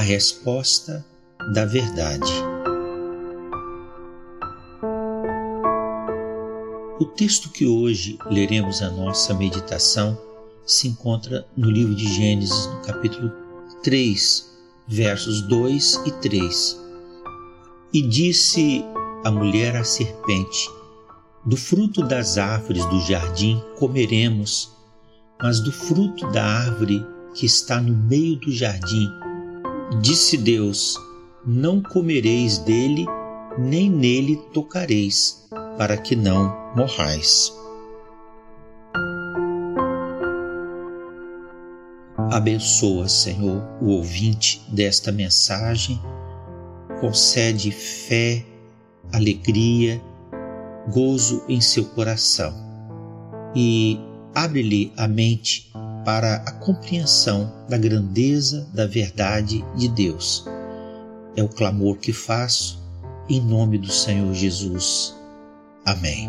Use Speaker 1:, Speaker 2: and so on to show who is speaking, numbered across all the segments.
Speaker 1: a resposta da verdade. O texto que hoje leremos a nossa meditação se encontra no livro de Gênesis, no capítulo 3, versos 2 e 3. E disse a mulher à serpente: Do fruto das árvores do jardim comeremos, mas do fruto da árvore que está no meio do jardim, disse Deus: Não comereis dele, nem nele tocareis, para que não morrais. Abençoa, Senhor, o ouvinte desta mensagem, concede fé, alegria, gozo em seu coração e abre-lhe a mente para a compreensão da grandeza da verdade de Deus. É o clamor que faço em nome do Senhor Jesus. Amém.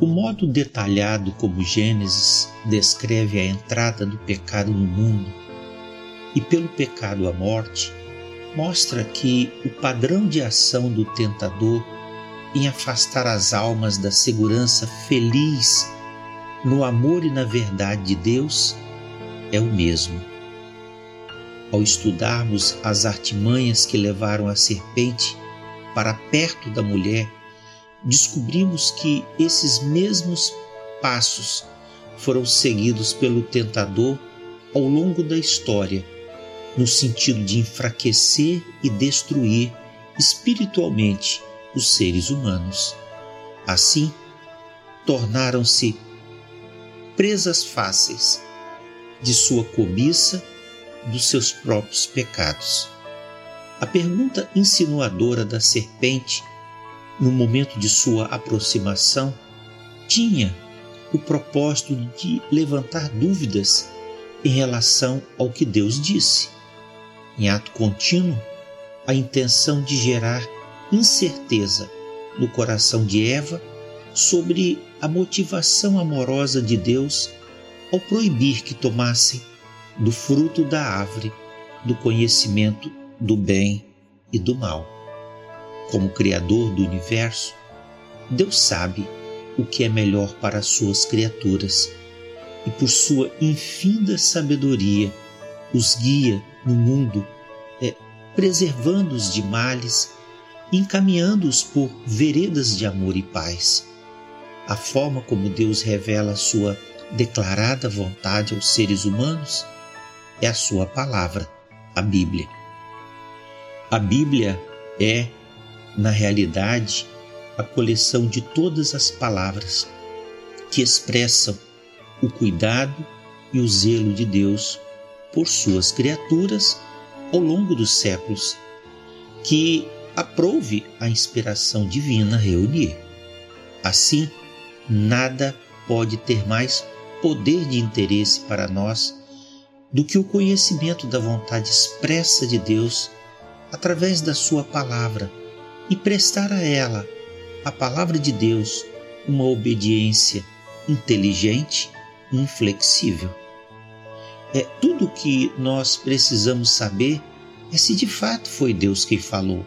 Speaker 1: O modo detalhado como Gênesis descreve a entrada do pecado no mundo e pelo pecado a morte, mostra que o padrão de ação do tentador em afastar as almas da segurança feliz no amor e na verdade de Deus é o mesmo. Ao estudarmos as artimanhas que levaram a serpente para perto da mulher descobrimos que esses mesmos passos foram seguidos pelo tentador ao longo da história, no sentido de enfraquecer e destruir espiritualmente os seres humanos. Assim, tornaram-se presas fáceis de sua cobiça, dos seus próprios pecados. A pergunta insinuadora da serpente no momento de sua aproximação, tinha o propósito de levantar dúvidas em relação ao que Deus disse. Em ato contínuo, a intenção de gerar incerteza no coração de Eva sobre a motivação amorosa de Deus ao proibir que tomassem do fruto da árvore do conhecimento do bem e do mal como Criador do universo, Deus sabe o que é melhor para as suas criaturas e, por sua infinda sabedoria, os guia no mundo, é, preservando-os de males, encaminhando-os por veredas de amor e paz. A forma como Deus revela a sua declarada vontade aos seres humanos é a sua palavra, a Bíblia. A Bíblia é na realidade, a coleção de todas as palavras que expressam o cuidado e o zelo de Deus por suas criaturas ao longo dos séculos, que aprove a inspiração divina reunir. Assim, nada pode ter mais poder de interesse para nós do que o conhecimento da vontade expressa de Deus através da Sua palavra e prestar a ela, a palavra de Deus, uma obediência inteligente e inflexível. É tudo o que nós precisamos saber é se de fato foi Deus quem falou.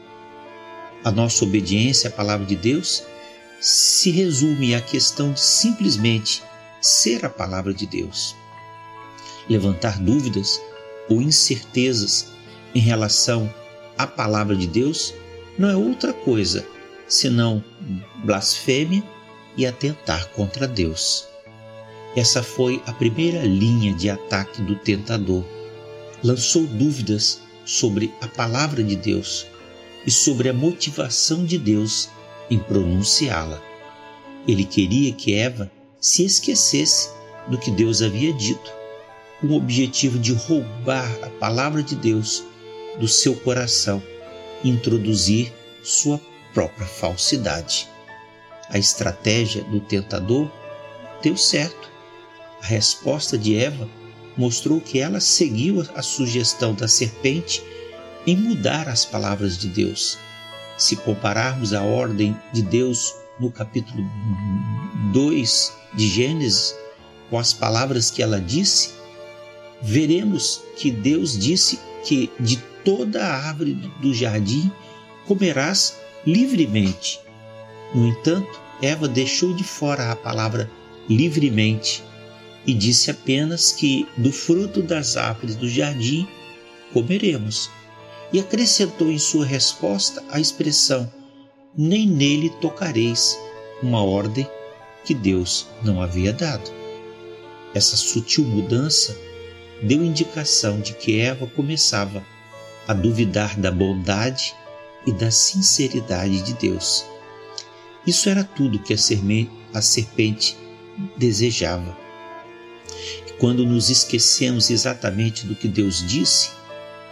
Speaker 1: A nossa obediência à palavra de Deus se resume à questão de simplesmente ser a palavra de Deus. Levantar dúvidas ou incertezas em relação à palavra de Deus não é outra coisa senão blasfêmia e atentar contra Deus. Essa foi a primeira linha de ataque do tentador. Lançou dúvidas sobre a palavra de Deus e sobre a motivação de Deus em pronunciá-la. Ele queria que Eva se esquecesse do que Deus havia dito, com o objetivo de roubar a palavra de Deus do seu coração introduzir sua própria falsidade. A estratégia do tentador deu certo. A resposta de Eva mostrou que ela seguiu a sugestão da serpente em mudar as palavras de Deus. Se compararmos a ordem de Deus no capítulo 2 de Gênesis com as palavras que ela disse, veremos que Deus disse que de toda a árvore do jardim comerás livremente. No entanto, Eva deixou de fora a palavra livremente e disse apenas que do fruto das árvores do jardim comeremos. E acrescentou em sua resposta a expressão: nem nele tocareis, uma ordem que Deus não havia dado. Essa sutil mudança deu indicação de que Eva começava a duvidar da bondade e da sinceridade de Deus. Isso era tudo que a serpente desejava. E quando nos esquecemos exatamente do que Deus disse,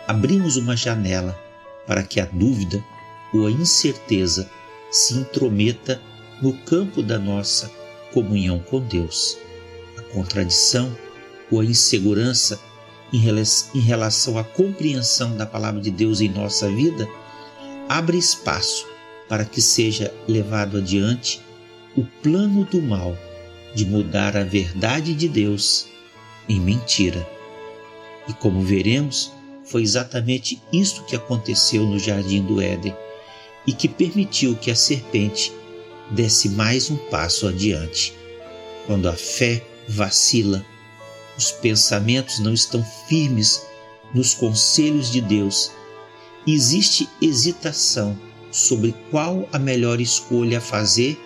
Speaker 1: abrimos uma janela para que a dúvida ou a incerteza se intrometa no campo da nossa comunhão com Deus. A contradição ou a insegurança em relação à compreensão da palavra de Deus em nossa vida abre espaço para que seja levado adiante o plano do mal de mudar a verdade de Deus em mentira. E como veremos, foi exatamente isto que aconteceu no jardim do Éden e que permitiu que a serpente desse mais um passo adiante. Quando a fé vacila, os pensamentos não estão firmes nos conselhos de Deus, existe hesitação sobre qual a melhor escolha a fazer,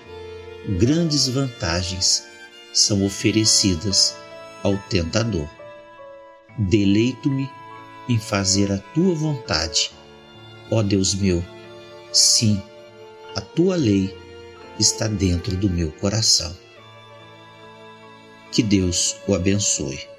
Speaker 1: grandes vantagens são oferecidas ao tentador. Deleito-me em fazer a tua vontade, ó Deus meu. Sim, a tua lei está dentro do meu coração. Que Deus o abençoe.